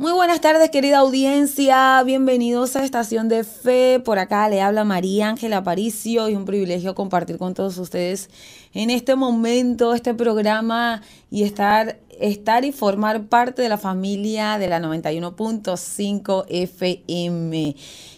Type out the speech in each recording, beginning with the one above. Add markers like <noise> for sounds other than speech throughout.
Muy buenas tardes, querida audiencia. Bienvenidos a Estación de Fe. Por acá le habla María Ángela Aparicio. Es un privilegio compartir con todos ustedes en este momento este programa y estar, estar y formar parte de la familia de la 91.5 FM.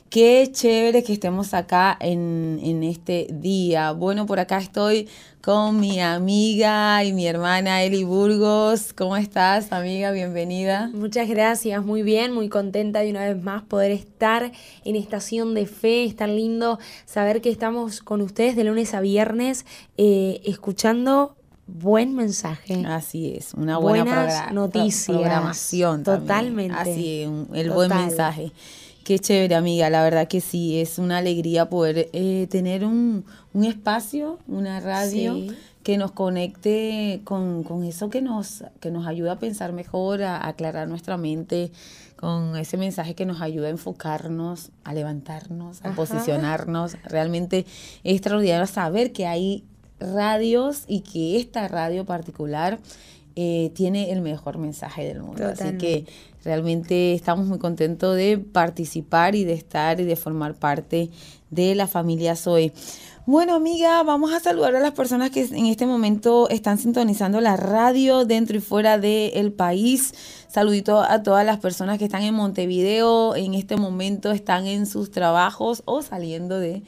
Qué chévere que estemos acá en, en, este día. Bueno, por acá estoy con mi amiga y mi hermana Eli Burgos. ¿Cómo estás, amiga? Bienvenida. Muchas gracias, muy bien, muy contenta de una vez más poder estar en Estación de Fe. Es tan lindo saber que estamos con ustedes de lunes a viernes eh, escuchando buen mensaje. Así es, una buena Buenas noticias. programación. Totalmente. También. Así, un, el Total. buen mensaje. Qué chévere, amiga. La verdad que sí, es una alegría poder eh, tener un, un, espacio, una radio sí. que nos conecte con, con, eso que nos, que nos ayuda a pensar mejor, a, a aclarar nuestra mente, con ese mensaje que nos ayuda a enfocarnos, a levantarnos, a Ajá. posicionarnos. Realmente es extraordinario saber que hay radios y que esta radio particular eh, tiene el mejor mensaje del mundo. Totalmente. Así que realmente estamos muy contentos de participar y de estar y de formar parte de la familia Zoe. Bueno, amiga, vamos a saludar a las personas que en este momento están sintonizando la radio dentro y fuera del país. Saludito a todas las personas que están en Montevideo, en este momento están en sus trabajos o saliendo de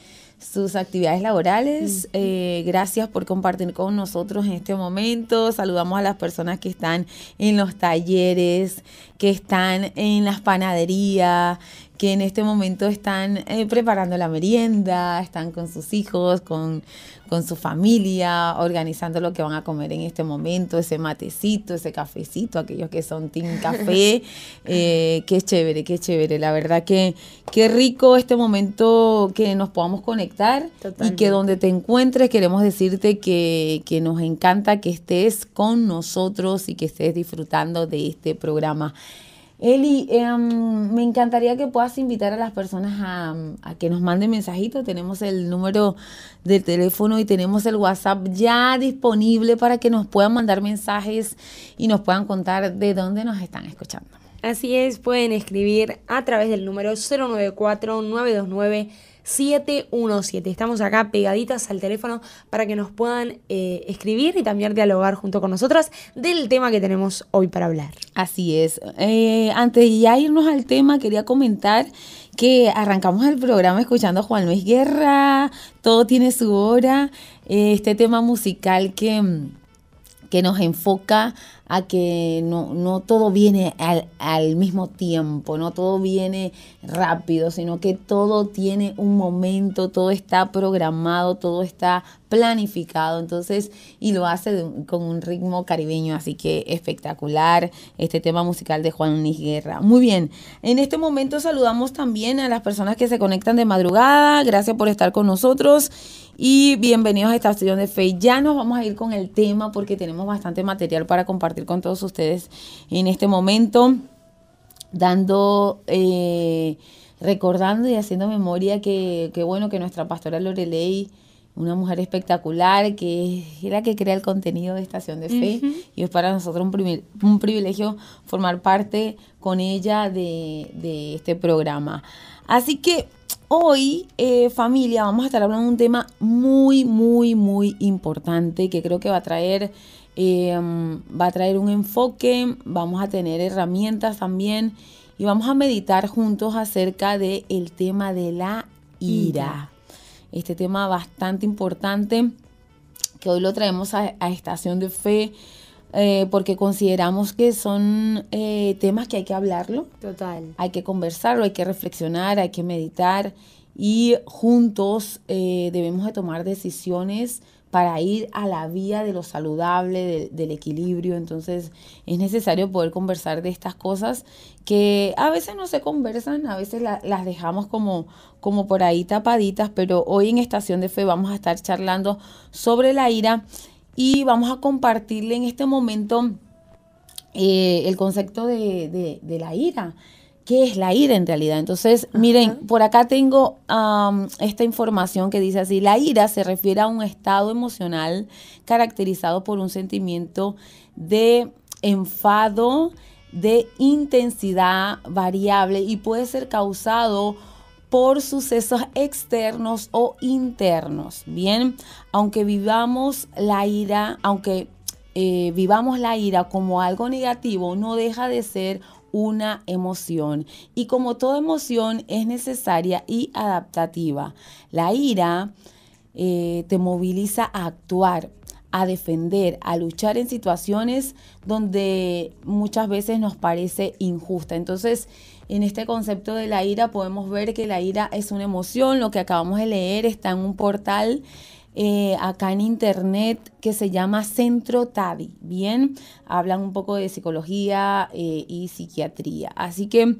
sus actividades laborales. Eh, gracias por compartir con nosotros en este momento. Saludamos a las personas que están en los talleres, que están en las panaderías, que en este momento están eh, preparando la merienda, están con sus hijos, con, con su familia, organizando lo que van a comer en este momento, ese matecito, ese cafecito, aquellos que son team café. <laughs> Eh, qué chévere, qué chévere. La verdad que qué rico este momento que nos podamos conectar Totalmente. y que donde te encuentres queremos decirte que, que nos encanta que estés con nosotros y que estés disfrutando de este programa. Eli, eh, me encantaría que puedas invitar a las personas a, que nos manden mensajitos. Tenemos el número del teléfono y tenemos el WhatsApp ya disponible para que nos puedan mandar mensajes y nos puedan contar de dónde nos están escuchando. Así es, pueden escribir a través del número 094-929. 717. Estamos acá pegaditas al teléfono para que nos puedan eh, escribir y también dialogar junto con nosotras del tema que tenemos hoy para hablar. Así es. Eh, antes de ya irnos al tema, quería comentar que arrancamos el programa escuchando a Juan Luis Guerra, todo tiene su hora, eh, este tema musical que, que nos enfoca a que no, no todo viene al, al, mismo tiempo, no todo viene rápido, sino que todo tiene un momento, todo está programado, todo está planificado, entonces, y lo hace con un ritmo caribeño, así que espectacular este tema musical de Juan Luis Guerra. Muy bien, en este momento saludamos también a las personas que se conectan de madrugada, gracias por estar con nosotros y bienvenidos a Estación de Fe. Ya nos vamos a ir con el tema porque tenemos bastante material para compartir con todos ustedes en este momento, dando, eh, recordando y haciendo memoria que, que, bueno, que nuestra pastora Lorelei, una mujer espectacular, que es la que crea el contenido de Estación de Fe, uh -huh. y es para nosotros un, un privilegio formar parte con ella de, de este programa. Así que Hoy, eh, familia, vamos a estar hablando de un tema muy, muy, muy importante que creo que va a traer, eh, va a traer un enfoque, vamos a tener herramientas también y vamos a meditar juntos acerca del el tema de la ira. Este tema bastante importante que hoy lo traemos a, a Estación de Fe eh, porque consideramos que son eh, temas que hay que hablarlo. Total. Hay que conversarlo, hay que reflexionar, hay que meditar y juntos eh, debemos de tomar decisiones para ir a la vía de lo saludable, de, del equilibrio. Entonces es necesario poder conversar de estas cosas que a veces no se conversan, a veces la, las dejamos como, como por ahí tapaditas, pero hoy en Estación de Fe vamos a estar charlando sobre la ira y vamos a compartirle en este momento eh, el concepto de, de, la ira. ¿Qué es la ira en realidad? Entonces, Ajá. miren, por acá tengo um, esta información que dice así, la ira se refiere a un estado emocional caracterizado por un sentimiento de enfado, de intensidad variable y puede ser causado por sucesos externos o internos. Bien, aunque vivamos la ira, aunque eh, vivamos la ira como algo negativo, no deja de ser una emoción. Y como toda emoción es necesaria y adaptativa. La ira eh, te moviliza a actuar, a defender, a luchar en situaciones donde muchas veces nos parece injusta. Entonces, en este concepto de la ira podemos ver que la ira es una emoción, lo que acabamos de leer está en un portal eh, acá en internet que se llama Centro TADI, ¿bien? Hablan un poco de psicología eh, y psiquiatría. Así que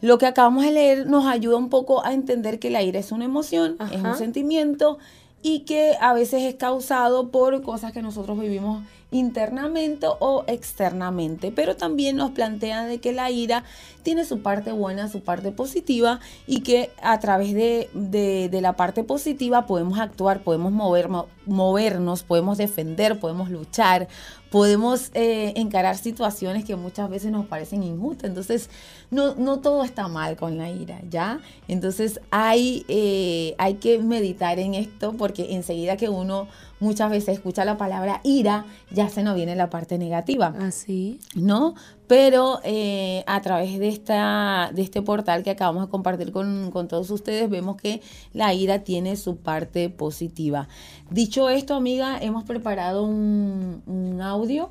lo que acabamos de leer nos ayuda un poco a entender que la ira es una emoción, es un sentimiento y que a veces es causado por cosas que nosotros vivimos internamente o externamente, pero también nos plantea de que la ira tiene su parte buena, su parte positiva y que a través de, de, la parte positiva podemos actuar, podemos mover, movernos, podemos defender, podemos luchar, podemos eh, encarar situaciones que muchas veces nos parecen injustas. Entonces, no, no todo está mal con la ira, ¿ya? Entonces, hay, eh, hay que meditar en esto porque enseguida que uno muchas veces escucha la palabra ira, ya se nos viene la parte negativa. Así. Ah, ¿No? Pero eh, a través de, esta, de este portal que acabamos de compartir con, todos ustedes, vemos que la ira tiene su parte positiva. Dicho esto, amiga, hemos preparado un, audio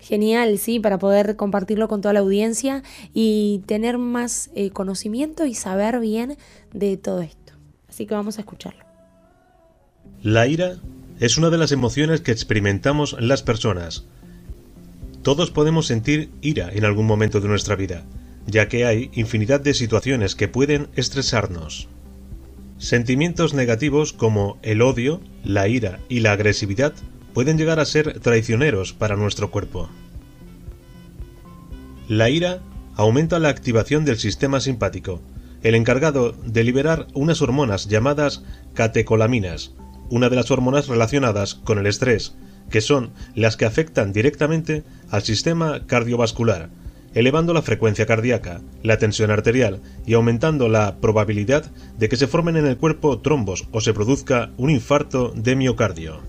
Genial, sí, para poder compartirlo con toda la audiencia y tener más eh, conocimiento y saber bien de todo esto. Así que vamos a escucharlo. La ira es una de las emociones que experimentamos las personas. Todos podemos sentir ira en algún momento de nuestra vida, ya que hay infinidad de situaciones que pueden estresarnos. Sentimientos negativos como el odio, la ira y la agresividad pueden llegar a ser traicioneros para nuestro cuerpo. La ira aumenta la activación del sistema simpático, el encargado de liberar unas hormonas llamadas catecolaminas, una de las hormonas relacionadas con el estrés, que son las que afectan directamente al sistema cardiovascular, elevando la frecuencia cardíaca, la tensión arterial y aumentando la probabilidad de que se formen en el cuerpo trombos o se produzca un infarto de miocardio.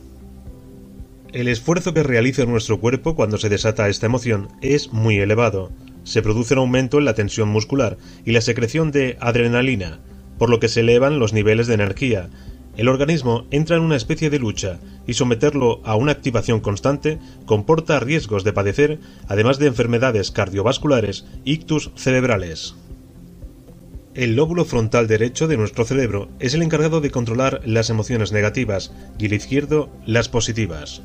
El esfuerzo que realiza nuestro cuerpo cuando se desata esta emoción es muy elevado. Se produce un aumento en la tensión muscular y la secreción de adrenalina, por lo que se elevan los niveles de energía, el organismo entra en una especie de lucha y someterlo a una activación constante comporta riesgos de padecer, además de enfermedades cardiovasculares, ictus cerebrales. El lóbulo frontal derecho de nuestro cerebro es el encargado de controlar las emociones negativas y el izquierdo las positivas.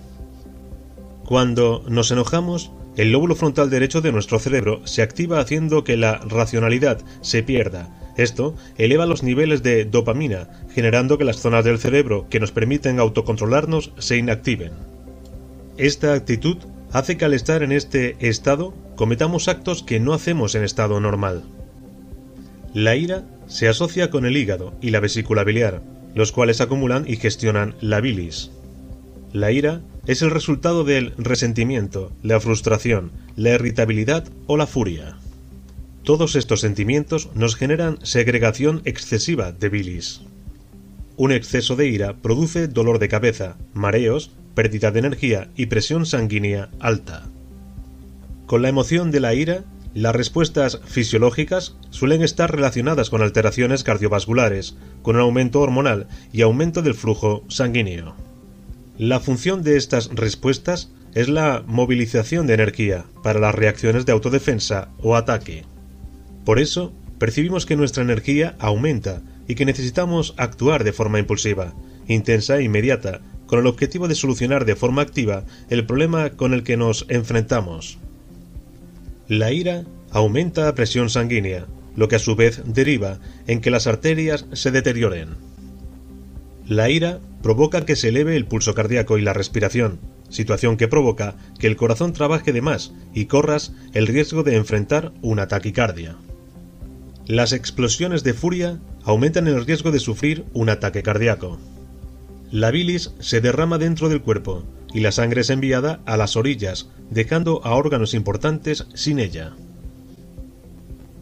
Cuando nos enojamos, el lóbulo frontal derecho de nuestro cerebro se activa haciendo que la racionalidad se pierda esto eleva los niveles de dopamina, generando que las zonas del cerebro que nos permiten autocontrolarnos se inactiven. Esta actitud hace que al estar en este estado cometamos actos que no hacemos en estado normal. La ira se asocia con el hígado y la vesícula biliar, los cuales acumulan y gestionan la bilis. La ira es el resultado del resentimiento, la frustración, la irritabilidad o la furia. Todos estos sentimientos nos generan segregación excesiva de bilis. Un exceso de ira produce dolor de cabeza, mareos, pérdida de energía y presión sanguínea alta. Con la emoción de la ira, las respuestas fisiológicas suelen estar relacionadas con alteraciones cardiovasculares, con un aumento hormonal y aumento del flujo sanguíneo. La función de estas respuestas es la movilización de energía para las reacciones de autodefensa o ataque. Por eso, percibimos que nuestra energía aumenta y que necesitamos actuar de forma impulsiva, intensa e inmediata, con el objetivo de solucionar de forma activa el problema con el que nos enfrentamos. La ira aumenta la presión sanguínea, lo que a su vez deriva en que las arterias se deterioren. La ira provoca que se eleve el pulso cardíaco y la respiración, situación que provoca que el corazón trabaje de más y corras el riesgo de enfrentar una taquicardia. Las explosiones de furia aumentan el riesgo de sufrir un ataque cardíaco. La bilis se derrama dentro del cuerpo y la sangre es enviada a las orillas, dejando a órganos importantes sin ella.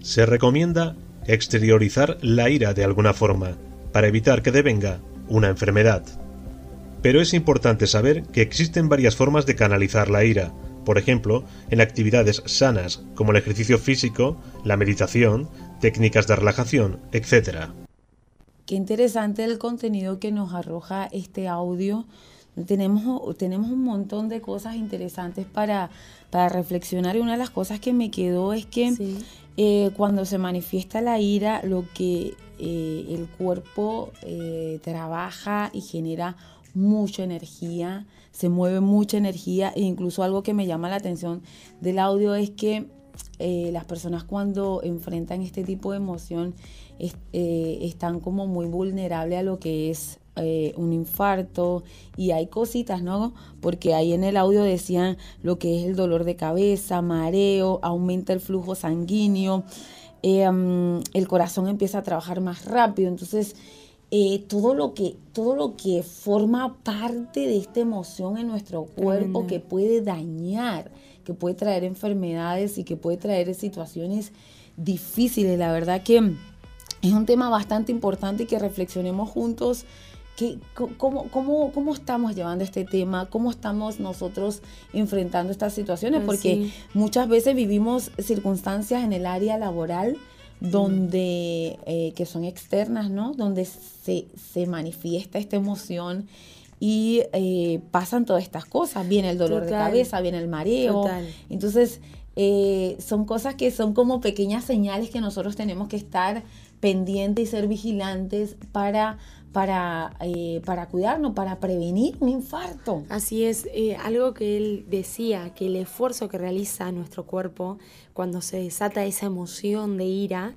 Se recomienda exteriorizar la ira de alguna forma, para evitar que devenga una enfermedad. Pero es importante saber que existen varias formas de canalizar la ira, por ejemplo, en actividades sanas como el ejercicio físico, la meditación, técnicas de relajación, etc. Qué interesante el contenido que nos arroja este audio. Tenemos, tenemos un montón de cosas interesantes para, para reflexionar y una de las cosas que me quedó es que eh, cuando se manifiesta la ira, lo que eh, el cuerpo eh, trabaja y genera mucha energía, se mueve mucha energía e incluso algo que me llama la atención del audio es que las personas cuando enfrentan este tipo de emoción están como muy vulnerables a lo que es eh, un infarto. Y hay cositas, ¿no? Porque ahí en el audio decían lo que es el dolor de cabeza, mareo, aumenta el flujo sanguíneo, eh, mm, el corazón empieza a trabajar más rápido, entonces eh, todo, lo que, todo lo que forma parte de esta emoción en nuestro cuerpo que puede dañar, que puede traer enfermedades y que puede traer situaciones difíciles, la verdad que es un tema bastante importante y que reflexionemos juntos cómo, cómo, cómo, estamos llevando este tema? ¿Cómo estamos nosotros enfrentando estas situaciones? Pues Porque muchas veces vivimos circunstancias en el área laboral donde, eh, que son externas, ¿no? Donde se, se manifiesta esta emoción y eh, pasan todas estas cosas. Viene el dolor de cabeza, viene el mareo. Entonces, eh, son cosas que son como pequeñas señales que nosotros tenemos que estar pendientes y ser vigilantes para para, eh, para cuidarnos, para prevenir un infarto. Así es, eh, algo que él decía, que el esfuerzo que realiza nuestro cuerpo cuando se desata esa emoción de ira,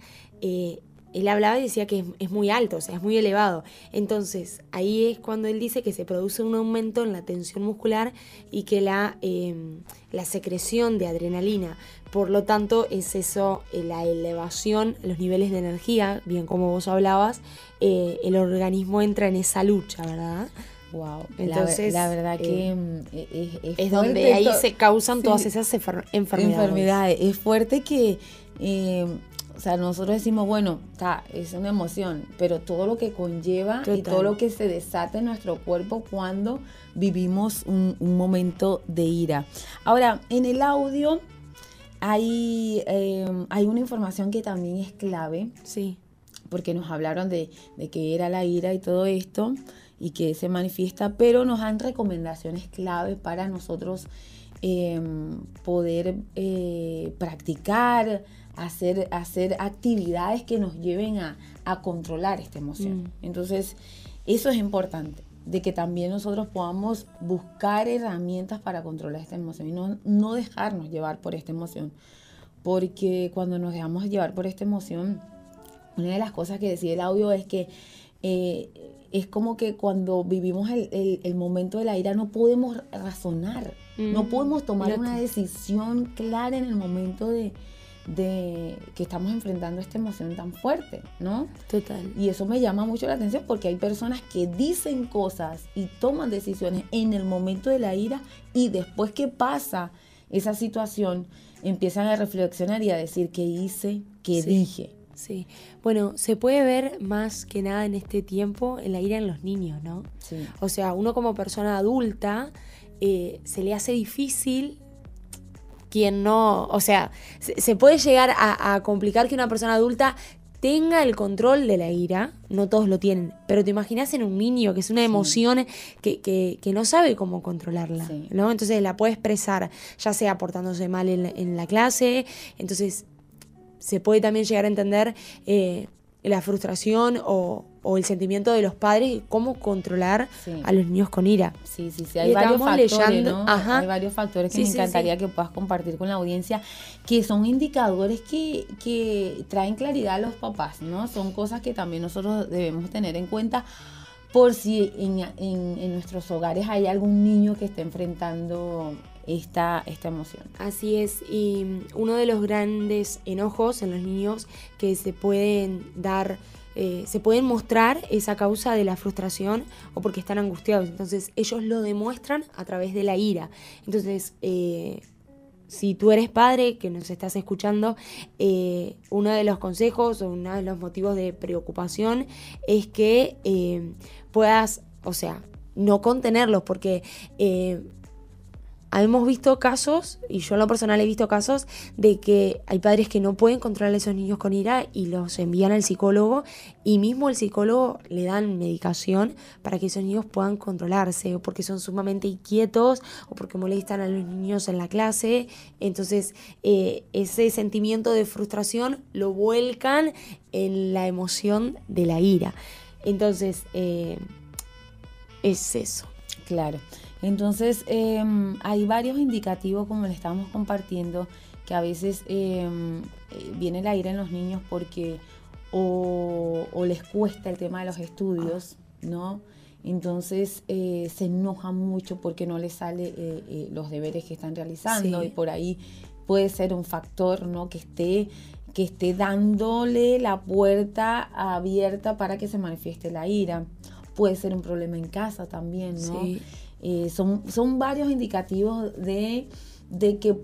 él hablaba y decía que es, muy alto, o sea, es muy elevado. Entonces, ahí es cuando él dice que se produce un aumento en la tensión muscular y que la, em, la secreción de adrenalina, por lo tanto, es eso, eh, la elevación, los niveles de energía, bien como vos hablabas, eh, el organismo entra en esa lucha, ¿verdad? Wow. Entonces, la, verdad que eh, mm, es, es, donde ahí se causan todas esas enfermedades. enfermedades. Es fuerte que o sea, nosotros decimos, bueno, está, es una emoción, pero todo lo que conlleva y todo lo que se desata en nuestro cuerpo cuando vivimos un, momento de ira. Ahora, en el audio hay, em, hay una información que también es clave. Sí. Porque nos hablaron de, de qué era la ira y todo esto y que se manifiesta, pero nos dan recomendaciones clave para nosotros em, poder eh, practicar, hacer, hacer actividades que nos lleven a, controlar esta emoción. Mm. Entonces, eso es importante, de que también nosotros podamos buscar herramientas para controlar esta emoción y no, no dejarnos llevar por esta emoción. Porque cuando nos dejamos llevar por esta emoción, una de las cosas que decía el audio es que eh, es como que cuando vivimos el, momento de la ira no podemos razonar, no mm. podemos tomar una decisión clara en el momento de, de que estamos enfrentando esta emoción tan fuerte, ¿no? Total. Y eso me llama mucho la atención porque hay personas que dicen cosas y toman decisiones en el momento de la ira y después que pasa esa situación empiezan a reflexionar y a decir qué hice, qué dije. Sí, bueno, se puede ver más que nada en este tiempo en la ira en los niños, ¿no? Sí. O sea, uno como persona adulta eh, se le hace difícil quien no, o sea, se, puede llegar a, complicar que una persona adulta tenga el control de la ira, no todos lo tienen, pero te imaginas en un niño que es una emoción que, que, no sabe cómo controlarla, ¿no? Entonces la puede expresar, ya sea portándose mal en, en, la clase, entonces se puede también llegar a entender eh, la frustración o, o el sentimiento de los padres cómo controlar a los niños con ira. Sí, sí, sí. Hay varios factores, ¿no? Hay varios factores que me encantaría que puedas compartir con la audiencia, que son indicadores que, que traen claridad a los papás, ¿no? Son cosas que también nosotros debemos tener en cuenta por si en, en, en nuestros hogares hay algún niño que esté enfrentando esta, esta emoción. Así es, y uno de los grandes enojos en los niños que se pueden dar eh, se pueden mostrar esa causa de la frustración o porque están angustiados. Entonces ellos lo demuestran a través de la ira. Entonces, eh, si tú eres padre que nos estás escuchando, eh, uno de los consejos o uno de los motivos de preocupación es que puedas, o sea, no contenerlos, porque hemos visto casos, y yo en lo personal he visto casos, de que hay padres que no pueden controlar a esos niños con ira y los envían al psicólogo y mismo el psicólogo le dan medicación para que esos niños puedan controlarse, o porque son sumamente inquietos, o porque molestan a los niños en la clase. Entonces eh, ese sentimiento de frustración lo vuelcan en la emoción de la ira. Entonces, eh, es eso. Claro. Entonces, em, hay varios indicativos, como le estábamos compartiendo, que a veces em, eh, viene la ira en los niños porque o, les cuesta el tema de los estudios, ¿no? Entonces eh, se enojan mucho porque no les sale eh, los deberes que están realizando y por ahí puede ser un factor, ¿no? Que esté que esté dándole la puerta abierta para que se manifieste la ira. Puede ser un problema en casa también, ¿no? Sí. Eh, son, son varios indicativos de, de que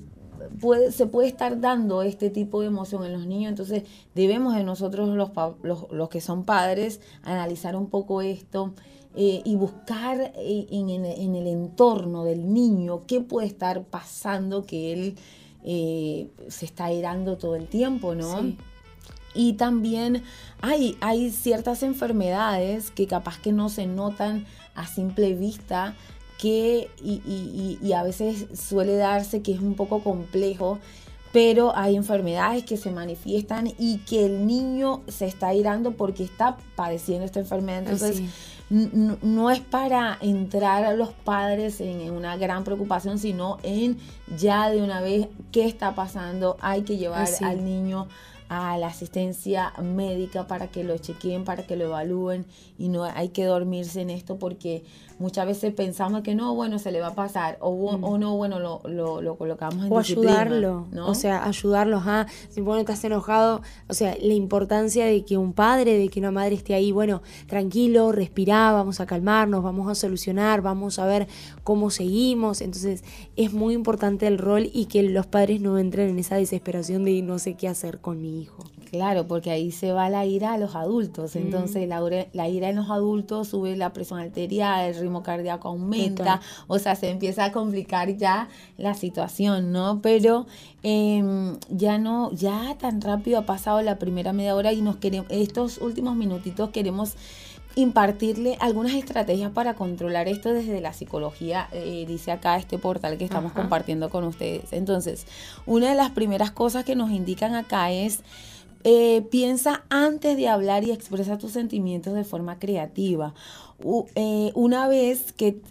puede, se puede estar dando este tipo de emoción en los niños, entonces debemos de nosotros los, los, los que son padres analizar un poco esto eh, y buscar eh, en, en, el entorno del niño qué puede estar pasando que él se está airando todo el tiempo, ¿no? Y también hay, hay ciertas enfermedades que capaz que no se notan a simple vista, que y, a veces suele darse que es un poco complejo, pero hay enfermedades que se manifiestan y que el niño se está irando porque está padeciendo esta enfermedad. Entonces, no es para entrar a los padres en, una gran preocupación, sino en ya de una vez qué está pasando, hay que llevar al niño a la asistencia médica para que lo chequeen, para que lo evalúen y no hay que dormirse en esto porque muchas veces pensamos que no, bueno, se le va a pasar o, o mm. no, bueno, lo, lo, lo colocamos en O ayudarlo, ¿no? o sea, ayudarlos a, si bueno, estás enojado, o sea, la importancia de que un padre, de que una madre esté ahí, bueno, tranquilo, respirá, vamos a calmarnos, vamos a solucionar, vamos a ver cómo seguimos, entonces es muy importante el rol y que los padres no entren en esa desesperación de no sé qué hacer con mi hijo. Claro, porque ahí se va la ira a los adultos. Entonces, la, la, ira en los adultos sube la presión arterial, el ritmo cardíaco aumenta, o sea, se empieza a complicar ya la situación, ¿no? Pero em, ya no, ya tan rápido ha pasado la primera media hora y nos queremos, estos últimos minutitos queremos impartirle algunas estrategias para controlar esto desde la psicología, eh, dice acá este portal que estamos compartiendo con ustedes. Entonces, una de las primeras cosas que nos indican acá es eh, piensa antes de hablar y expresa tus sentimientos de forma creativa. Eh, una vez que,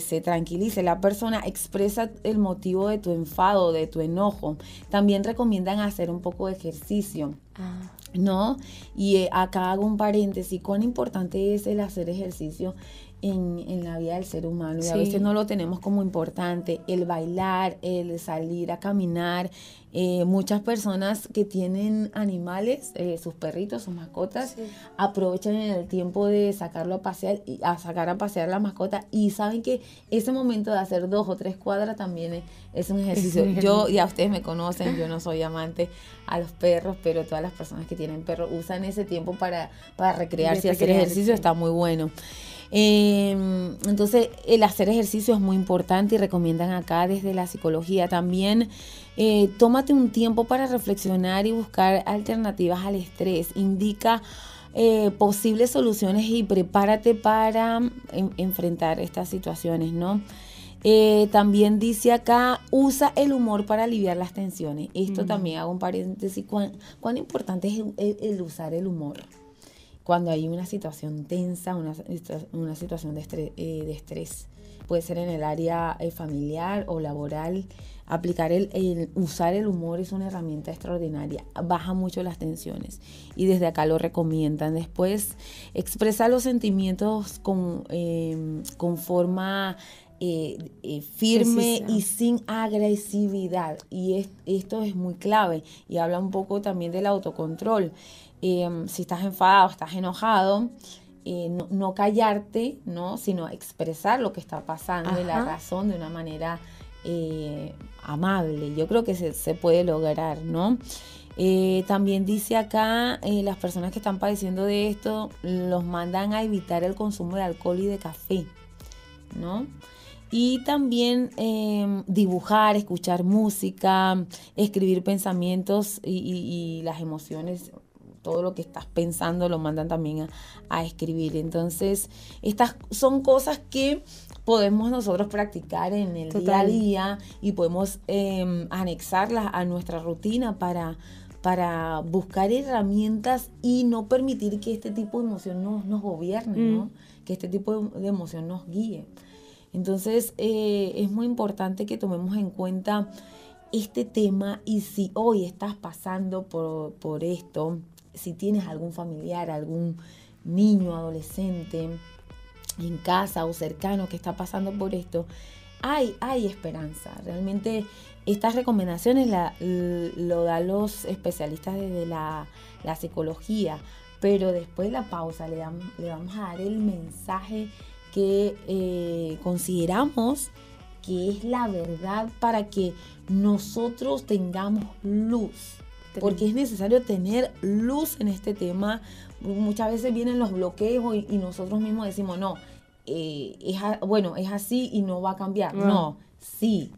se tranquilice la persona, expresa el motivo de tu enfado, de tu enojo. También recomiendan hacer un poco de ejercicio. Ah. ¿No? Y eh, acá hago un paréntesis, cuán importante es el hacer ejercicio en, la vida del ser humano y a veces no lo tenemos como importante. El bailar, el salir a caminar. Eh, muchas personas que tienen animales, eh, sus perritos, sus mascotas, aprovechan el tiempo de sacarlo a pasear y a sacar a pasear la mascota y saben que ese momento de hacer dos o tres cuadras también es, un ejercicio. Yo, ya ustedes me conocen, yo no soy amante a los perros, pero todas las personas que tienen perros usan ese tiempo para, para recrearse y hacer ejercicio, está muy bueno. Em, entonces, el hacer ejercicio es muy importante y recomiendan acá desde la psicología también. Eh, tómate un tiempo para reflexionar y buscar alternativas al estrés. Indica eh, posibles soluciones y prepárate para enfrentar estas situaciones, ¿no? Eh, también dice acá, usa el humor para aliviar las tensiones. Esto también hago un paréntesis, ¿cuán, cuán importante es el usar el humor? Cuando hay una situación tensa, una, una situación de estrés, eh, de estrés, puede ser en el área eh, familiar o laboral. Aplicar el, usar el humor es una herramienta extraordinaria, baja mucho las tensiones y desde acá lo recomiendan. Después, expresa los sentimientos con, em, con forma eh, firme y sin agresividad. Y esto es muy clave y habla un poco también del autocontrol. Em, si estás enfadado, estás enojado, eh, no, callarte, ¿no? sino expresar lo que está pasando y la razón de una manera eh, amable. Yo creo que se, puede lograr, ¿no? Eh, también dice acá, eh, las personas que están padeciendo de esto los mandan a evitar el consumo de alcohol y de café, ¿no? Y también em, dibujar, escuchar música, escribir pensamientos y, las emociones, todo lo que estás pensando lo mandan también a, escribir. Entonces, estas son cosas que podemos nosotros practicar en el día a día y podemos em, anexarlas a nuestra rutina para, para buscar herramientas y no permitir que este tipo de emoción nos, nos gobierne, ¿no? Mm. que este tipo de emoción nos guíe. Entonces eh, es muy importante que tomemos en cuenta este tema y si hoy estás pasando por, esto, si tienes algún familiar, algún niño, adolescente en casa o cercano que está pasando por esto, hay, hay esperanza. Realmente estas recomendaciones lo dan los especialistas desde la, psicología, pero después de la pausa le, le vamos a dar el mensaje que eh, consideramos que es la verdad para que nosotros tengamos luz. Porque es necesario tener luz en este tema. Muchas veces vienen los bloqueos y, nosotros mismos decimos, no, eh, es bueno, es así y no va a cambiar. No, sí,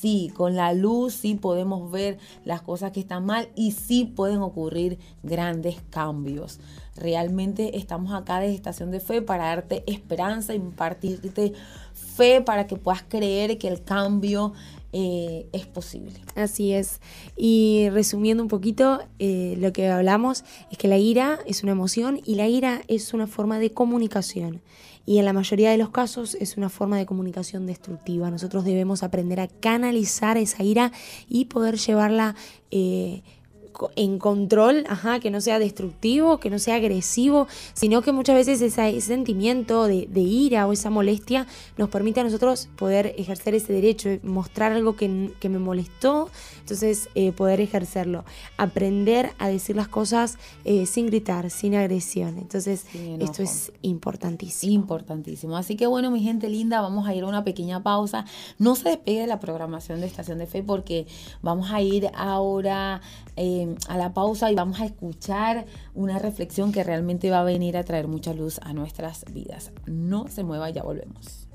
sí, con la luz sí podemos ver las cosas que están mal y sí pueden ocurrir grandes cambios. Realmente estamos acá de Estación de Fe para darte esperanza, impartirte fe para que puedas creer que el cambio eh, es posible. Así es. Y resumiendo un poquito, eh, lo que hablamos es que la ira es una emoción y la ira es una forma de comunicación y en la mayoría de los casos es una forma de comunicación destructiva. Nosotros debemos aprender a canalizar esa ira y poder llevarla eh, en control, ajá, que no sea destructivo, que no sea agresivo, sino que muchas veces ese sentimiento de, ira o esa molestia nos permite a nosotros poder ejercer ese derecho, mostrar algo que, me molestó, entonces eh, poder ejercerlo, aprender a decir las cosas eh, sin gritar, sin agresión. Entonces esto es importantísimo. Importantísimo. Así que bueno, mi gente linda, vamos a ir a una pequeña pausa. No se despegue de la programación de Estación de Fe porque vamos a ir ahora eh, a la pausa y vamos a escuchar una reflexión que realmente va a venir a traer mucha luz a nuestras vidas. No se mueva, ya volvemos.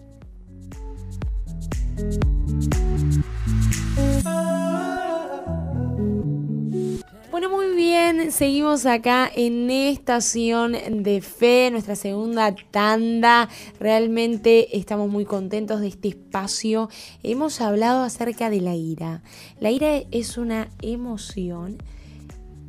Bueno, muy bien, seguimos acá en Estación de Fe, nuestra segunda tanda. Realmente estamos muy contentos de este espacio. Hemos hablado acerca de la ira. La ira es una emoción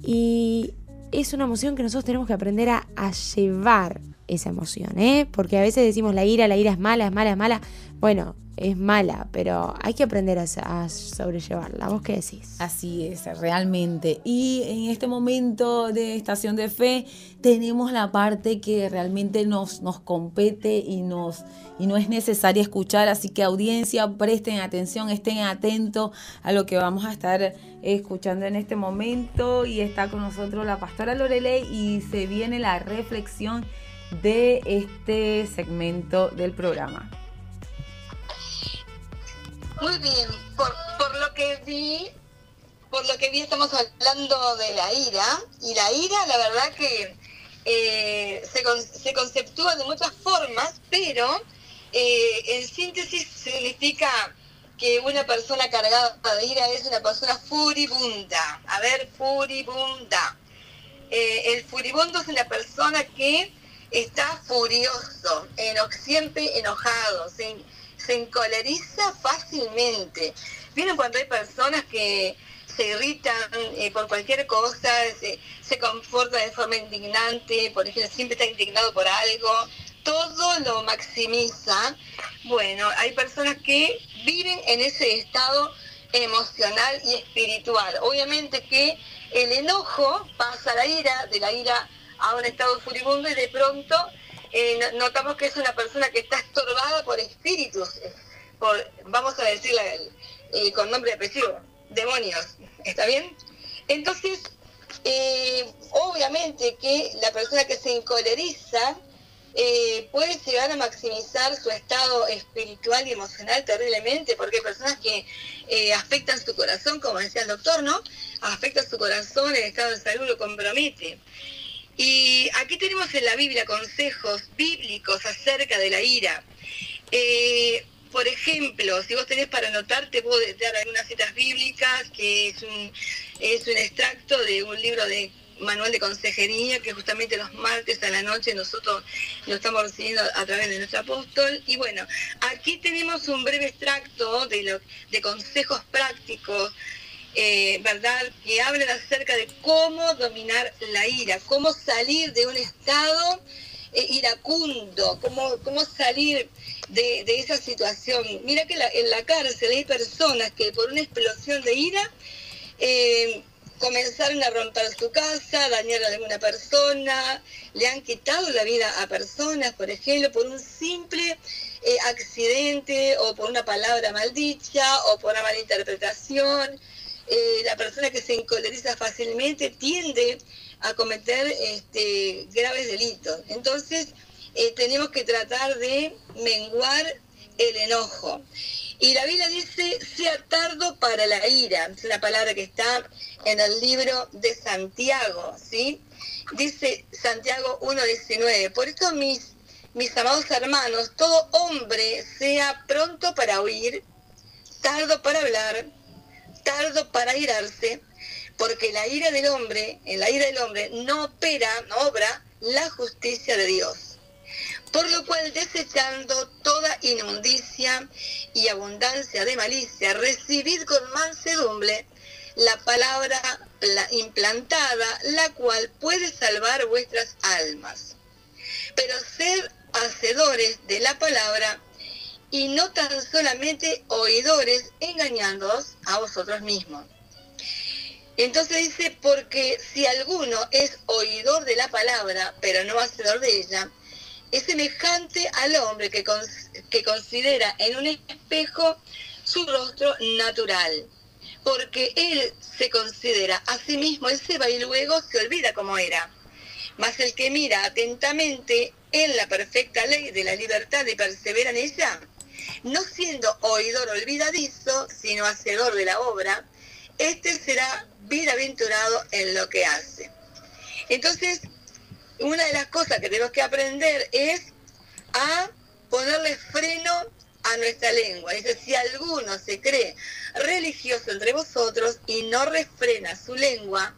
y es una emoción que nosotros tenemos que aprender a, llevar esa emoción, ¿eh? Porque a veces decimos la ira, la ira es mala, es mala, es mala. Bueno, es mala, pero hay que aprender a, sobrellevarla. ¿Vos qué decís? Así es, realmente. Y en este momento de estación de fe tenemos la parte que realmente nos, compete y, nos, y no es necesaria escuchar. Así que audiencia, presten atención, estén atentos a lo que vamos a estar escuchando en este momento. Y está con nosotros la pastora Lorelei y se viene la reflexión de este segmento del programa. Muy bien, por, lo que vi, por lo que vi estamos hablando de la ira, y la ira la verdad que eh, se, conceptúa de muchas formas, pero eh, en síntesis significa que una persona cargada de ira es una persona furibunda. A ver, furibunda. Eh, el furibundo es una persona que está furioso, siempre enojado, sin se encoleriza fácilmente. ¿Vieron cuando hay personas que se irritan eh, por cualquier cosa, se, se comportan de forma indignante, por ejemplo, siempre está indignado por algo, todo lo maximiza. Bueno, hay personas que viven en ese estado emocional y espiritual. Obviamente que el enojo pasa a la ira, de la ira a un estado furibundo y de pronto eh, notamos que es una persona que está estorbada por espíritus, eh, por, vamos a decirla eh, con nombre de apellido, demonios, ¿está bien? Entonces, obviamente que la persona que se encoleriza eh, puede llegar a maximizar su estado espiritual y emocional terriblemente, porque hay personas que eh, afectan su corazón, como decía el doctor, ¿no? Afecta su corazón, el estado de salud lo compromete. Y aquí tenemos en la Biblia consejos bíblicos acerca de la ira. Eh, por ejemplo, si vos tenés para anotar, te puedo dar algunas citas bíblicas, que es un, es un extracto de un libro de manual de consejería que justamente los martes a la noche nosotros lo estamos recibiendo a través de nuestro apóstol. Y bueno, aquí tenemos un breve extracto de, lo, de consejos prácticos, eh, ¿verdad? Que hablan acerca de cómo dominar la ira, cómo salir de un estado eh, iracundo, cómo, cómo salir de, esa situación. Mira que en la cárcel hay personas que por una explosión de ira... Eh, comenzaron a romper su casa, dañar a alguna persona, le han quitado la vida a personas, por ejemplo, por un simple accidente o por una palabra maldicha o por una mala interpretación. Eh, la persona que se encoleriza fácilmente tiende a cometer este, graves delitos. Entonces, eh, tenemos que tratar de menguar el enojo. Y la Biblia dice, sea tardo para la ira, es una palabra que está en el libro de Santiago, ¿sí? Dice Santiago 1.19, por eso mis, mis amados hermanos, todo hombre sea pronto para oír, tardo para hablar, tardo para irarse, porque la ira del hombre, en la ira del hombre no opera, no obra la justicia de Dios por lo cual desechando toda inmundicia y abundancia de malicia, recibid con mansedumbre la palabra implantada, la cual puede salvar vuestras almas. Pero sed hacedores de la palabra y no tan solamente oidores, engañándoos a vosotros mismos. Entonces dice, porque si alguno es oidor de la palabra, pero no hacedor de ella, es semejante al hombre que, que considera en un espejo su rostro natural, porque él se considera a sí mismo, él se va y luego se olvida cómo era. Mas el que mira atentamente en la perfecta ley de la libertad y persevera en ella, no siendo oidor olvidadizo, sino hacedor de la obra, este será bienaventurado en lo que hace. Entonces, una de las cosas que tenemos que aprender es a ponerle freno a nuestra lengua. Dice, si alguno se cree religioso entre vosotros y no refrena su lengua,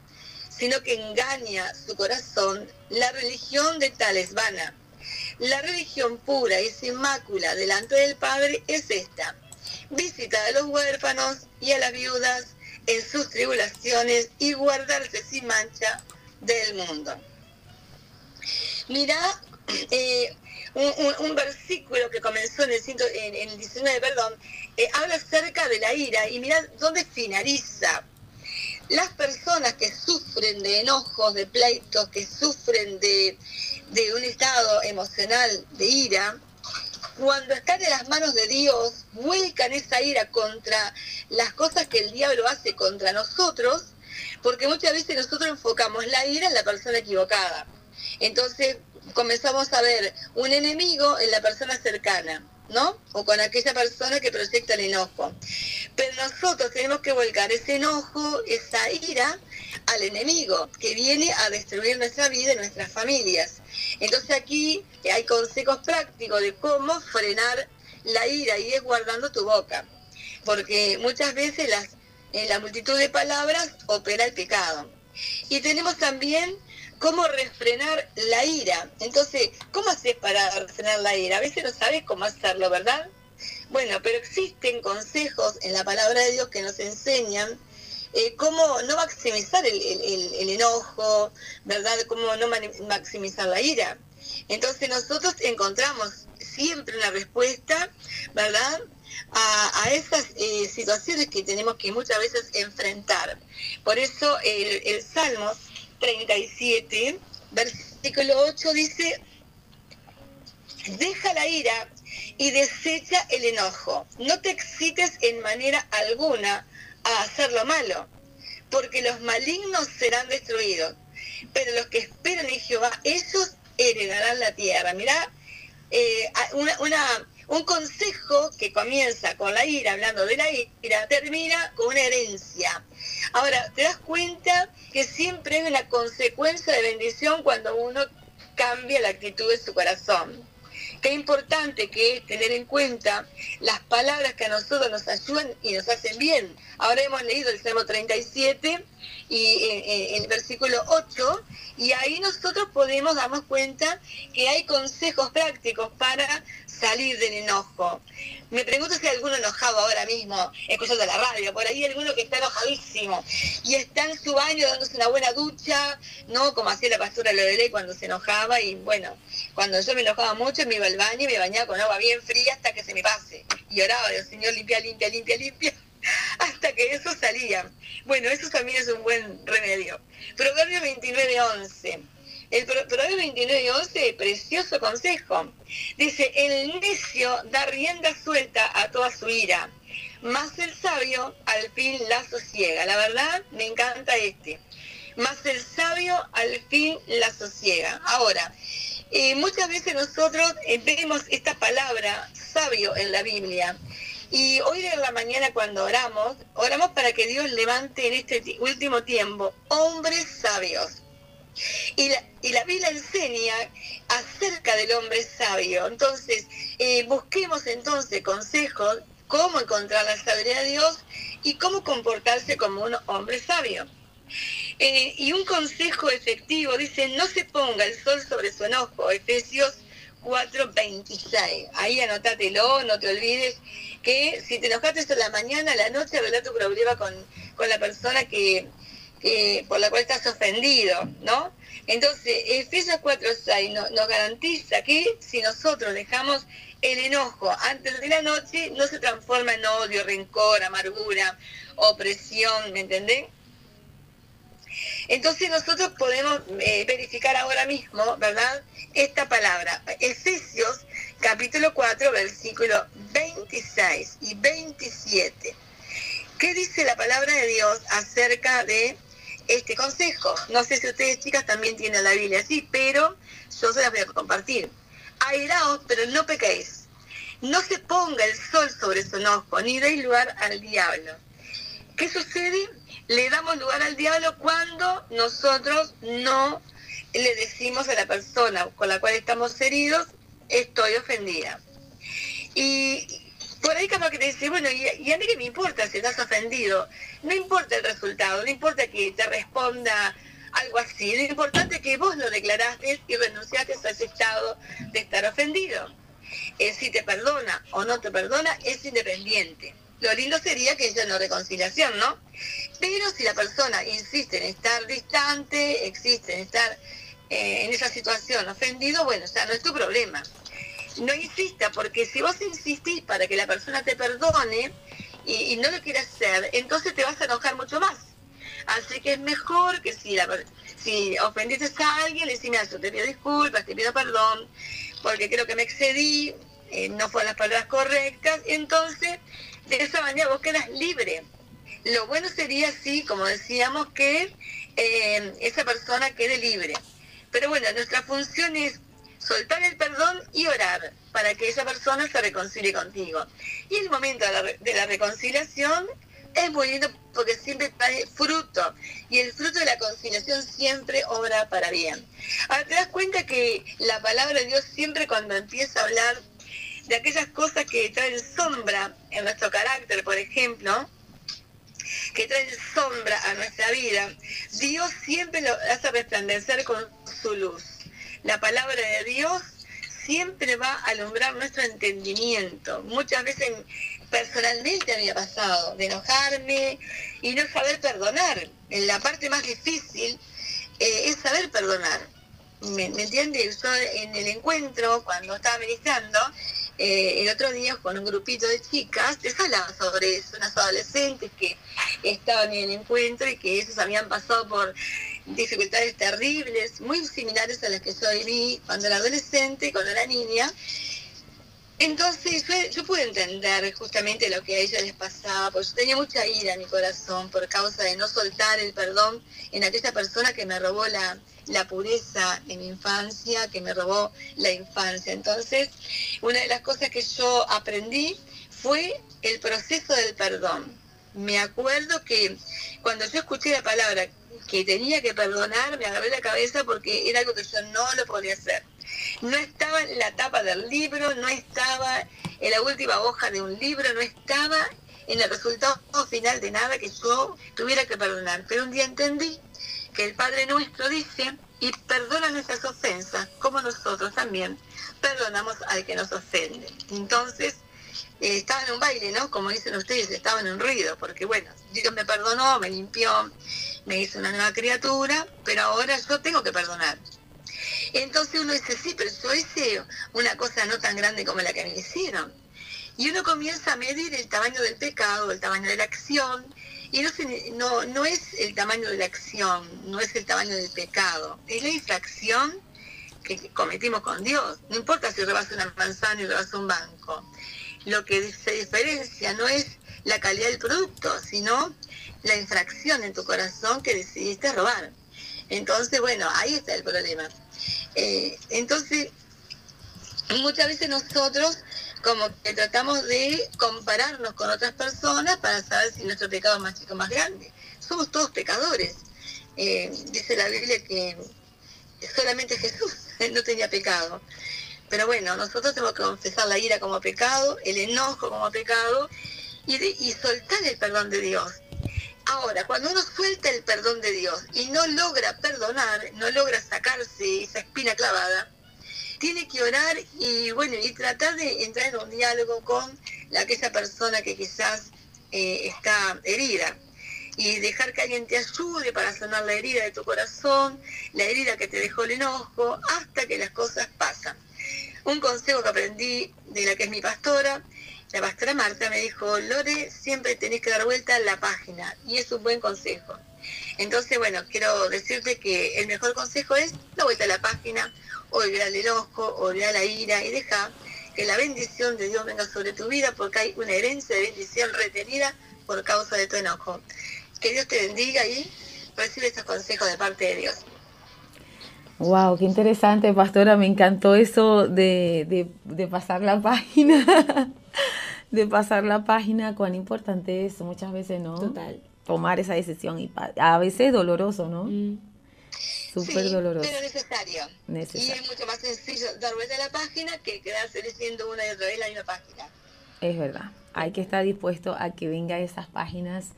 sino que engaña su corazón, la religión de tal es vana. La religión pura y sin mácula delante del Padre es esta. Visitar a los huérfanos y a las viudas en sus tribulaciones y guardarse sin mancha del mundo. Mira <clears throat> eh, un, versículo que comenzó en el, 19, perdón, eh, habla acerca de la ira y mira dónde finaliza. Las personas que sufren de enojos, de pleitos, que sufren de, de un estado emocional de ira, cuando están en las manos de Dios, vuelcan esa ira contra las cosas que el diablo hace contra nosotros, porque muchas veces nosotros enfocamos la ira en la persona equivocada. Entonces comenzamos a ver un enemigo en la persona cercana, ¿no? O con aquella persona que proyecta el enojo. Pero nosotros tenemos que volcar ese enojo, esa ira al enemigo que viene a destruir nuestra vida y nuestras familias. Entonces aquí hay consejos prácticos de cómo frenar la ira y es guardando tu boca. Porque muchas veces las, en la multitud de palabras opera el pecado. Y tenemos también cómo refrenar la ira. Entonces, ¿cómo haces para refrenar la ira? A veces no sabes cómo hacerlo, ¿verdad? Bueno, pero existen consejos en la palabra de Dios que nos enseñan eh, cómo no maximizar el, enojo, ¿verdad? Cómo no maximizar la ira. Entonces nosotros encontramos siempre una respuesta, ¿verdad? A, esas eh, situaciones que tenemos que muchas veces enfrentar. Por eso el, el Salmo 37, versículo 8 dice, deja la ira y desecha el enojo. No te excites en manera alguna a hacer lo malo, porque los malignos serán destruidos, pero los que esperan en Jehová, ellos heredarán la tierra. Mirá, eh, una, un consejo que comienza con la ira, hablando de la ira, termina con una herencia. Ahora, te das cuenta que siempre hay una consecuencia de bendición cuando uno cambia la actitud de su corazón. Qué importante que es tener en cuenta las palabras que a nosotros nos ayudan y nos hacen bien. Ahora hemos leído el Salmo 37 y eh, eh, el versículo 8 y ahí nosotros podemos darnos cuenta que hay consejos prácticos para salir del enojo. Me pregunto si hay alguno enojado ahora mismo, escuchando la radio, por ahí alguno que está enojadísimo y está en su baño dándose una buena ducha, ¿no? Como hacía la pastora Lorelei cuando se enojaba y bueno, cuando yo me enojaba mucho me iba al baño y me bañaba con agua bien fría hasta que se me pase. Y oraba, Dios Señor, limpia, limpia, limpia, limpia <laughs> hasta que eso salía. Bueno, eso también es un buen remedio. Proverbio 29, 11. El Proverbio 29 y 11, precioso consejo. Dice, el necio da rienda suelta a toda su ira, más el sabio al fin la sosiega. La verdad, me encanta este. Más el sabio al fin la sosiega. Ahora, eh, muchas veces nosotros eh, vemos esta palabra sabio en la Biblia. Y hoy de la mañana cuando oramos, oramos para que Dios levante en este último tiempo hombres sabios y la, y la Biblia enseña acerca del hombre sabio. Entonces, eh, busquemos entonces consejos, cómo encontrar la sabiduría de Dios y cómo comportarse como un hombre sabio. Eh, y un consejo efectivo dice, no se ponga el sol sobre su enojo, Efesios 4:26. Ahí anótatelo, no te olvides que si te enojaste en la mañana, a la noche, arregla tu problema con, con la persona que, por la cual estás ofendido, ¿no? Entonces, Efesios 4.6 nos, nos garantiza que si nosotros dejamos el enojo antes de la noche, no se transforma en odio, rencor, amargura, opresión, ¿me entendés? Entonces nosotros podemos eh, verificar ahora mismo, ¿verdad? Esta palabra, Efesios capítulo 4, versículo 26 y 27. ¿Qué dice la palabra de Dios acerca de este consejo. No sé si ustedes chicas también tienen la Biblia así, pero yo se las voy a compartir. Airaos, pero no pequéis. No se ponga el sol sobre su enojo, ni deis lugar al diablo. ¿Qué sucede? Le damos lugar al diablo cuando nosotros no le decimos a la persona con la cual estamos heridos, estoy ofendida. Y por ahí capaz que te dice, bueno, ¿y, a mí qué me importa si estás ofendido? No importa el resultado, no importa que te responda algo así, lo importante es que vos lo declaraste y renunciaste a ese estado de estar ofendido. Eh, si te perdona o no te perdona, es independiente. Lo lindo sería que haya una reconciliación, ¿no? Pero si la persona insiste en estar distante, existe en estar eh, en esa situación ofendido, bueno, ya no es tu problema no insista, porque si vos insistís para que la persona te perdone y, no lo quiere hacer, entonces te vas a enojar mucho más. Así que es mejor que si, la, si ofendiste a alguien, le decís, yo te pido disculpas, te pido perdón, porque creo que me excedí, eh, no fueron las palabras correctas, entonces de esa manera vos quedas libre. Lo bueno sería, sí, como decíamos, que eh, esa persona quede libre. Pero bueno, nuestra función es soltar el perdón y orar para que esa persona se reconcilie contigo. Y el momento de la, reconciliación es muy lindo porque siempre trae fruto y el fruto de la conciliación siempre obra para bien. Ahora te das cuenta que la palabra de Dios siempre cuando empieza a hablar de aquellas cosas que traen sombra en nuestro carácter, por ejemplo, que traen sombra a nuestra vida, Dios siempre lo hace resplandecer con su luz la palabra de Dios siempre va a alumbrar nuestro entendimiento. Muchas veces personalmente me ha pasado de enojarme y no saber perdonar. En la parte más difícil eh, es saber perdonar. ¿Me, entiendes? Yo en el encuentro, cuando estaba ministrando, eh, el otro día con un grupito de chicas, les hablaba sobre eso, unas adolescentes que estaban en el encuentro y que esos habían pasado por dificultades terribles, muy similares a las que yo viví cuando era adolescente, cuando era niña. Entonces yo, pude entender justamente lo que a ella les pasaba, porque yo tenía mucha ira en mi corazón por causa de no soltar el perdón en aquella persona que me robó la, la pureza en mi infancia, que me robó la infancia. Entonces, una de las cosas que yo aprendí fue el proceso del perdón. Me acuerdo que cuando yo escuché la palabra que tenía que perdonar, me agarré la cabeza porque era algo que yo no lo podía hacer. No estaba en la tapa del libro, no estaba en la última hoja de un libro, no estaba en el resultado final de nada que yo tuviera que perdonar. Pero un día entendí que el Padre nuestro dice, y perdona nuestras ofensas, como nosotros también perdonamos al que nos ofende. Entonces, eh, estaba en un baile, ¿no? Como dicen ustedes, estaba en un ruido, porque bueno, Dios me perdonó, me limpió, me hizo una nueva criatura, pero ahora yo tengo que perdonar. Entonces uno dice, sí, pero yo hice una cosa no tan grande como la que me hicieron. Y uno comienza a medir el tamaño del pecado, el tamaño de la acción, y no, es el tamaño de la acción, no es el tamaño del pecado, es la infracción que cometimos con Dios. No importa si rebasa una manzana y rebasa un banco. Lo que se diferencia no es la calidad del producto, sino la infracción en tu corazón que decidiste robar. Entonces, bueno, ahí está el problema. Eh, entonces, muchas veces nosotros como que tratamos de compararnos con otras personas para saber si nuestro pecado es más chico o más grande. Somos todos pecadores. Eh, dice la Biblia que solamente Jesús <laughs> no tenía pecado. Pero bueno, nosotros tenemos que confesar la ira como pecado, el enojo como pecado y, y soltar el perdón de Dios. Ahora, cuando uno suelta el perdón de Dios y no logra perdonar, no logra sacarse esa espina clavada, tiene que orar y bueno, y tratar de entrar en un diálogo con aquella persona que quizás eh, está herida y dejar que alguien te ayude para sanar la herida de tu corazón, la herida que te dejó el enojo, hasta que las cosas pasan. Un consejo que aprendí de la que es mi pastora la pastora Marta me dijo, Lore, siempre tenés que dar vuelta a la página y es un buen consejo. Entonces, bueno, quiero decirte que el mejor consejo es dar vuelta a la página, olvidar el enojo, olvidar la ira y deja que la bendición de Dios venga sobre tu vida porque hay una herencia de bendición retenida por causa de tu enojo. Que Dios te bendiga y recibe estos consejos de parte de Dios. Wow, qué interesante, pastora. Me encantó eso de, de pasar la <laughs> página. <laughs> de pasar la página, cuán importante es muchas veces, ¿no? Total. Tomar esa decisión y a veces doloroso, ¿no? Mm. Súper doloroso. Pero necesario. necesario. Y es mucho más sencillo dar vuelta a la página que quedarse leyendo una y otra vez la misma página. Es verdad. Hay que estar dispuesto a que venga esas páginas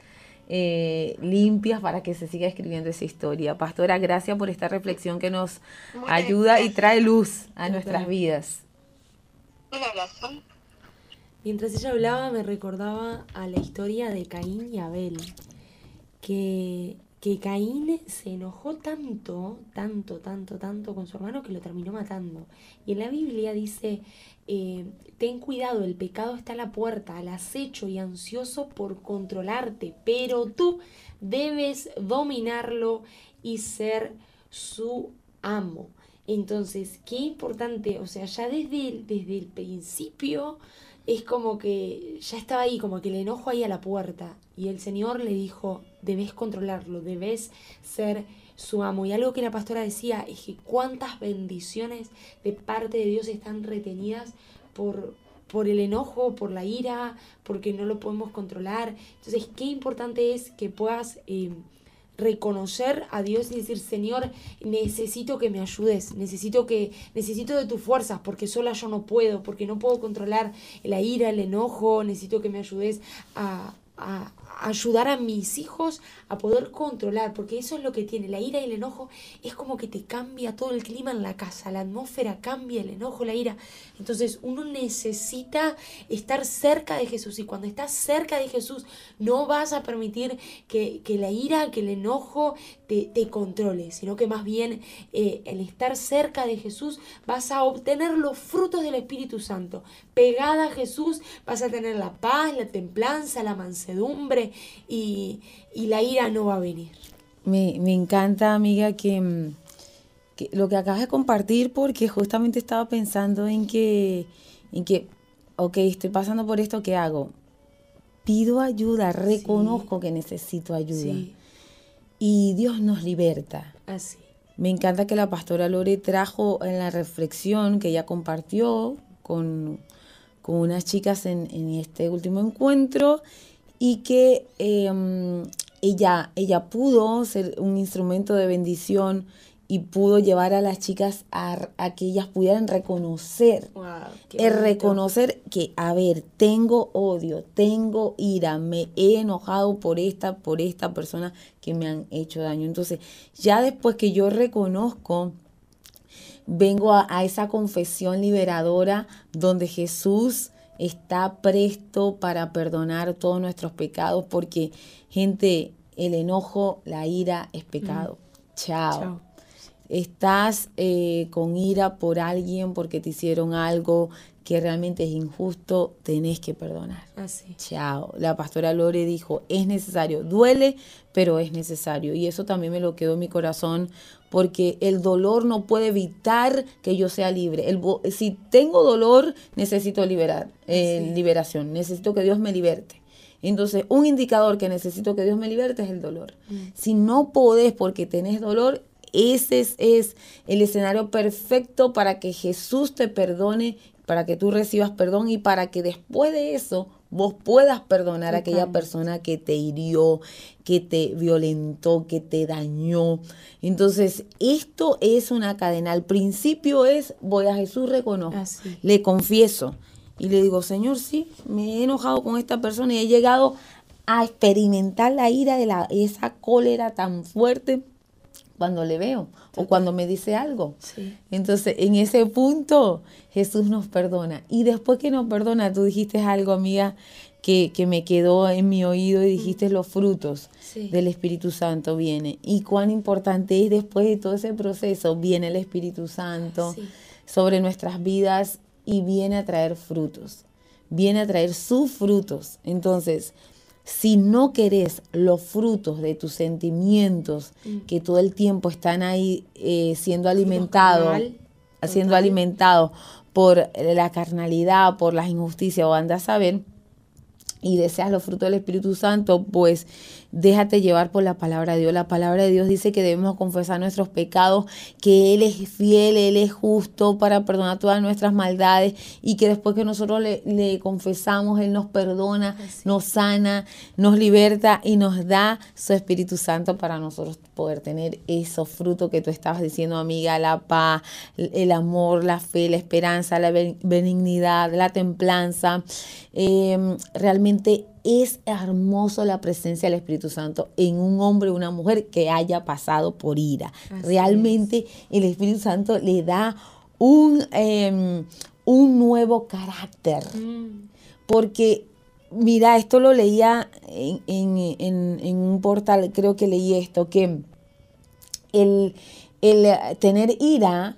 eh, limpias para que se siga escribiendo esa historia. Pastora, gracias por esta reflexión que nos ayuda y trae luz a nuestras vidas. Un abrazo. Mientras ella hablaba me recordaba a la historia de Caín y Abel, que, que Caín se enojó tanto, tanto, tanto, tanto con su hermano que lo terminó matando. Y en la Biblia dice, eh, ten cuidado, el pecado está a la puerta, al acecho y ansioso por controlarte, pero tú debes dominarlo y ser su amo. Entonces, qué importante, o sea, ya desde desde el principio es como que ya estaba ahí, como que el enojo ahí a la puerta. Y el Señor le dijo, debes controlarlo, debes ser su amo. Y algo que la pastora decía es que cuántas bendiciones de parte de Dios están retenidas por, por el enojo, por la ira, porque no lo podemos controlar. Entonces, qué importante es que puedas... Eh, reconocer a Dios y decir, Señor, necesito que me ayudes, necesito que necesito de tus fuerzas porque sola yo no puedo, porque no puedo controlar la ira, el enojo, necesito que me ayudes a, a, ayudar a mis hijos a poder controlar, porque eso es lo que tiene, la ira y el enojo es como que te cambia todo el clima en la casa, la atmósfera cambia, el enojo, la ira. Entonces uno necesita estar cerca de Jesús y cuando estás cerca de Jesús no vas a permitir que, la ira, que el enojo te, te controle, sino que más bien eh, el estar cerca de Jesús vas a obtener los frutos del Espíritu Santo. Pegada a Jesús vas a tener la paz, la templanza, la mansedumbre, y, la ira no va a venir. Me, encanta, amiga, que, lo que acabas de compartir, porque justamente estaba pensando en que, en que ok, estoy pasando por esto, ¿qué hago? Pido ayuda, reconozco que necesito ayuda. Y Dios nos liberta. Así. Me encanta que la pastora Lore trajo en la reflexión que ella compartió con, con unas chicas en, en, este último encuentro y que em, ella, ella pudo ser un instrumento de bendición y pudo llevar a las chicas a, que ellas pudieran reconocer, el reconocer que, a ver, tengo odio, tengo ira, me he enojado por esta, por esta persona que me han hecho daño. Entonces, ya después que yo reconozco, vengo a, a esa confesión liberadora donde Jesús está presto para perdonar todos nuestros pecados, porque, gente, el enojo, la ira es pecado. Mm. Chao estás eh, con ira por alguien porque te hicieron algo que realmente es injusto, tenés que perdonar. Así. Chao. La pastora Lore dijo, es necesario, duele, pero es necesario. Y eso también me lo quedó en mi corazón porque el dolor no puede evitar que yo sea libre. El, si tengo dolor, necesito liberar, eh, liberación, necesito que Dios me liberte. Entonces, un indicador que necesito que Dios me liberte es el dolor. Mm. Si no podés porque tenés dolor, ese es, el escenario perfecto para que Jesús te perdone, para que tú recibas perdón y para que después de eso vos puedas perdonar a aquella persona que te hirió, que te violentó, que te dañó. Entonces, esto es una cadena. Al principio es, voy a Jesús, reconozco, le confieso y le digo, Señor, sí, me he enojado con esta persona y he llegado a experimentar la ira de la, esa cólera tan fuerte cuando le veo o cuando me dice algo. Entonces, en ese punto, Jesús nos perdona. Y después que nos perdona, tú dijiste algo, amiga, que, que me quedó en mi oído y dijiste los frutos del Espíritu Santo viene. Y cuán importante es después de todo ese proceso, viene el Espíritu Santo sobre nuestras vidas y viene a traer frutos. Viene a traer sus frutos. Entonces, si no querés los frutos de tus sentimientos mm. que todo el tiempo están ahí eh, siendo alimentados, siendo alimentados por la carnalidad, por las injusticias o andas a ver, y deseas los frutos del Espíritu Santo, pues déjate llevar por la palabra de Dios. La palabra de Dios dice que debemos confesar nuestros pecados, que Él es fiel, Él es justo para perdonar todas nuestras maldades y que después que nosotros le, confesamos, Él nos perdona, nos sana, nos liberta y nos da su Espíritu Santo para nosotros poder tener esos frutos que tú estabas diciendo, amiga, la paz, el amor, la fe, la esperanza, la benignidad, la templanza. Em, realmente es hermoso la presencia del Espíritu Santo en un hombre o una mujer que haya pasado por ira. Realmente el Espíritu Santo le da un, em, un nuevo carácter. Mm. Porque, mira, esto lo leía en, en, un portal, creo que leí esto, que el, el tener ira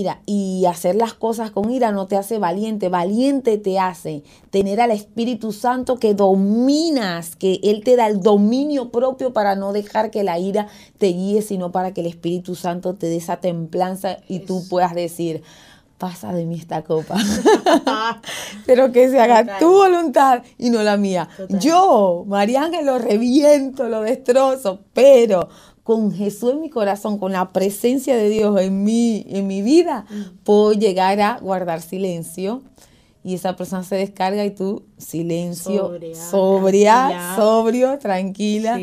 ira. Y hacer las cosas con ira no te hace valiente, valiente te hace tener al Espíritu Santo que dominas, que Él te da el dominio propio para no dejar que la ira te guíe, sino para que el Espíritu Santo te dé esa templanza y tú puedas decir, pasa de mí esta copa, <laughs> pero que se haga tu voluntad y no la mía. Yo, María Ángel, lo reviento, lo destrozo, pero con Jesús en mi corazón, con la presencia de Dios en mi, en mi vida, mm. puedo llegar a guardar silencio y esa persona se descarga y tú silencio, sobria, sobrio, tranquila.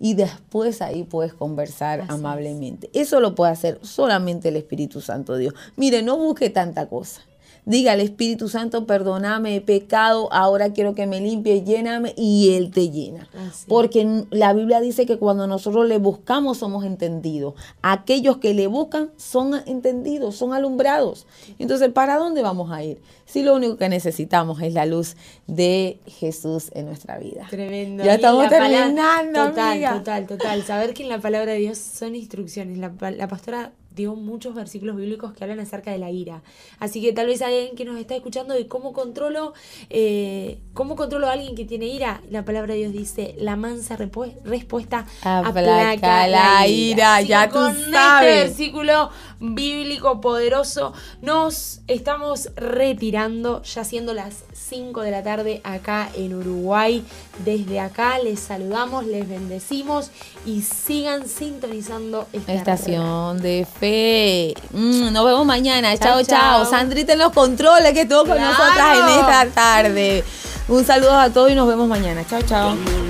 Y después ahí puedes conversar amablemente. Eso lo puede hacer solamente el Espíritu Santo Dios. Mire, no busque tanta cosa. Diga al Espíritu Santo, perdóname, he pecado, ahora quiero que me limpie, lléname y Él te llena. Porque la Biblia dice que cuando nosotros le buscamos somos entendidos. Aquellos que le buscan son entendidos, son alumbrados. Entonces, ¿para dónde vamos a ir? Si lo único que necesitamos es la luz de Jesús en nuestra vida. Tremendo. Ya estamos terminando. Total, total, total. Saber que en la palabra de Dios son instrucciones. La, la pastora dio muchos versículos bíblicos que hablan acerca de la ira. Así que tal vez alguien que nos está escuchando de cómo controlo, eh, cómo controlo a alguien que tiene ira. La palabra de Dios dice, la mansa respuesta aplaca, la ira. ya tú con sabes. este versículo bíblico poderoso. Nos estamos retirando, ya siendo las 5 de la tarde acá en Uruguay. Desde acá les saludamos, les bendecimos y sigan sintonizando esta estación de fe. Mm, nos vemos mañana. Chao, chao. Sandrita en los controles que estuvo con nosotras en esta tarde. Un saludo a todos y nos vemos mañana. Chao, chao.